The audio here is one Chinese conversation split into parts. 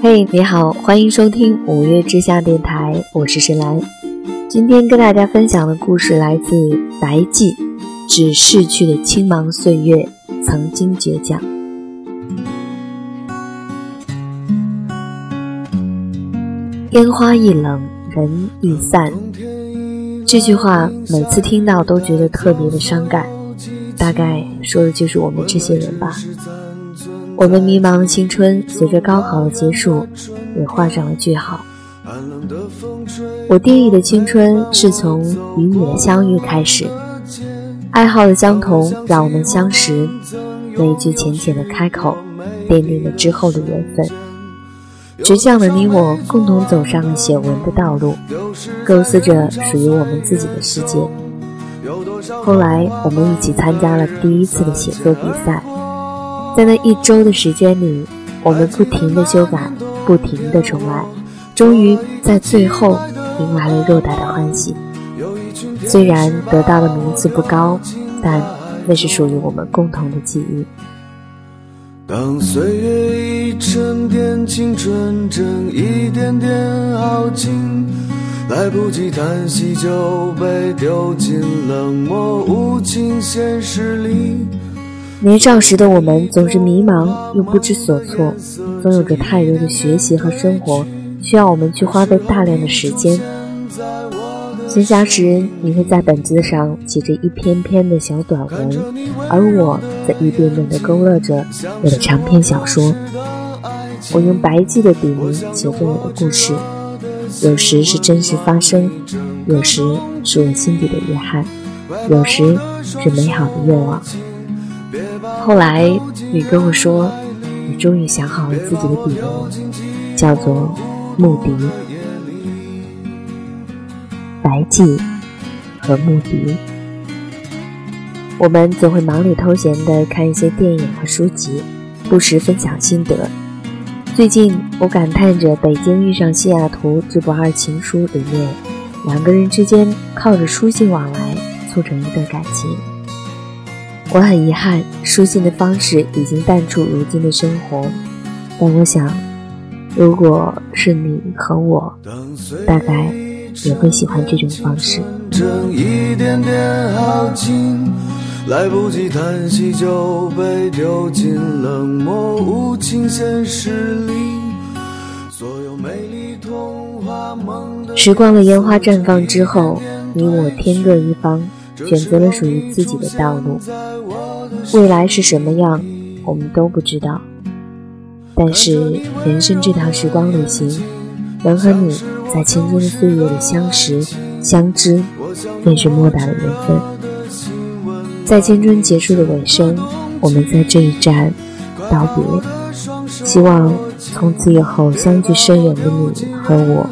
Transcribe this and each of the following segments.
嘿，你好，欢迎收听五月之下电台，我是深蓝。今天跟大家分享的故事来自《白记》，指逝去的青芒岁月，曾经倔强。烟花易冷，人易散。这句话每次听到都觉得特别的伤感，大概说的就是我们这些人吧。我们迷茫的青春，随着高考的结束，也画上了句号。我定义的青春是从与你的相遇开始，爱好的相同让我们相识，那一句浅浅的开口，奠定了之后的缘分。倔强的你我共同走上了写文的道路，构思着属于我们自己的世界。后来，我们一起参加了第一次的写作比赛，在那一周的时间里，我们不停的修改，不停的重来。终于在最后迎来了偌大的欢喜。虽然得到的名次不高，但那是属于我们共同的记忆。当岁月一沉淀，青春正一点点耗尽，来不及叹息就被丢进冷漠无情现实里。年少时的我们总是迷茫又不知所措，总有着太多的学习和生活。需要我们去花费大量的时间。闲暇时，你会在本子上写着一篇篇的小短文，而我则一遍遍地勾勒着我的长篇小说。我用白记的笔名写着我的故事，有时是真实发生，有时是我心底的遗憾，有时是美好的愿望。后来，你跟我说，你终于想好了自己的笔名，叫做。穆迪、白记和穆迪，我们总会忙里偷闲地看一些电影和书籍，不时分享心得。最近，我感叹着《北京遇上西雅图》这部二情书里面，两个人之间靠着书信往来促成一段感情。我很遗憾，书信的方式已经淡出如今的生活，但我想。如果是你和我，大概也会喜欢这种方式。来不及叹息就被丢进冷漠无情现实里。时光的烟花绽放之后，你我天各一方，选择了属于自己的道路。未来是什么样，我们都不知道。但是，人生这趟时光旅行，能和你在青春的岁月里相识、相知，便是莫大的缘分。在青春结束的尾声，我们在这一站道别。希望从此以后相距甚远的你和我，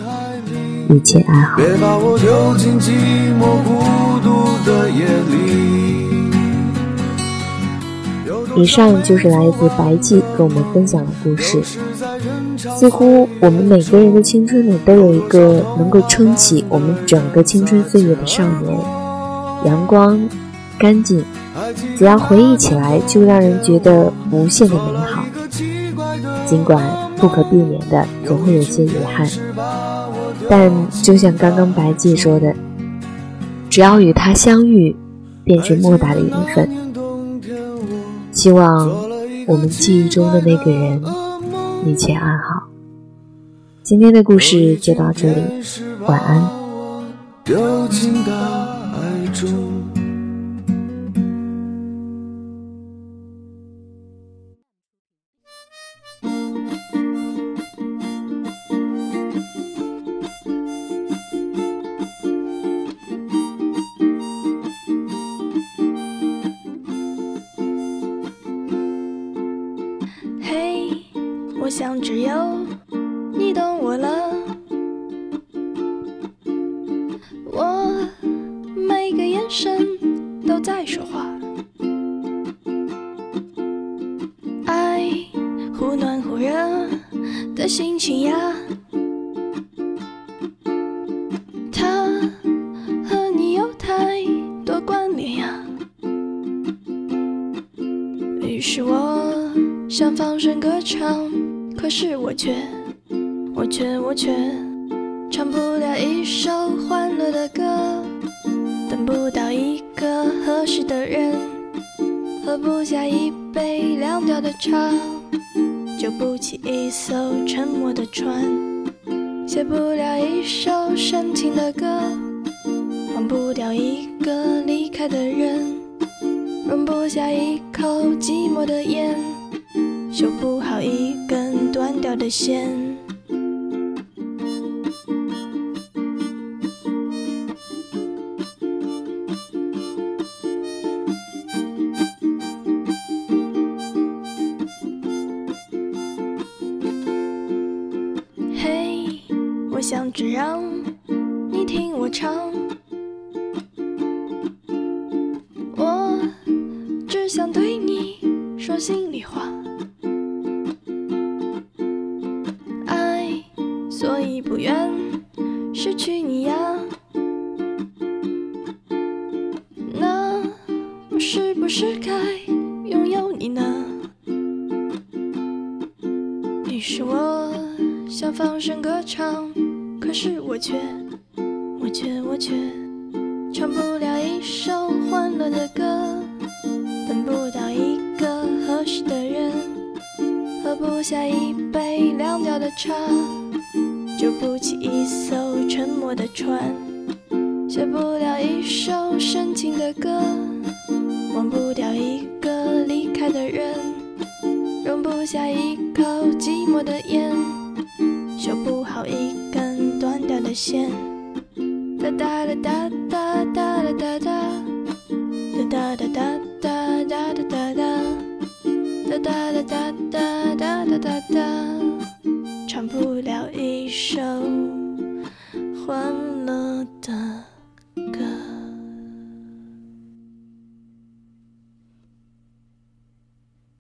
一切安好。别把我丢进寂寞以上就是来自白记跟我们分享的故事。似乎我们每个人的青春里都有一个能够撑起我们整个青春岁月的少年，阳光、干净，只要回忆起来就让人觉得无限的美好。尽管不可避免的总会有些遗憾，但就像刚刚白记说的，只要与他相遇，便是莫大的缘分。希望我们记忆中的那个人一切安好。今天的故事就到这里，晚安。我想只有你懂我了，我每个眼神都在说话，爱忽暖忽热的心情呀，他和你有太多关联呀，于是我想放声歌唱。可是我却我却我却唱不了一首欢乐的歌，等不到一个合适的人，喝不下一杯凉掉的茶，救不起一艘沉没的船，写不了一首深情的歌，忘不掉一个离开的人，容不下一口寂寞的烟，修不好一断掉的线。嘿，我想只让呀。那我是不是该拥有你呢？你是我想放声歌唱，可是我却，我却，我却唱不了一首欢乐的歌，等不到一个合适的人，喝不下一杯凉掉的茶，救不起一艘沉没的船，写不了一首深情的歌，忘不掉一个离开的人。容不下一口寂寞的烟，修不好一根断掉的线。哒哒哒哒哒哒哒哒哒，哒哒哒哒哒哒哒哒哒，哒哒哒哒哒哒哒哒哒。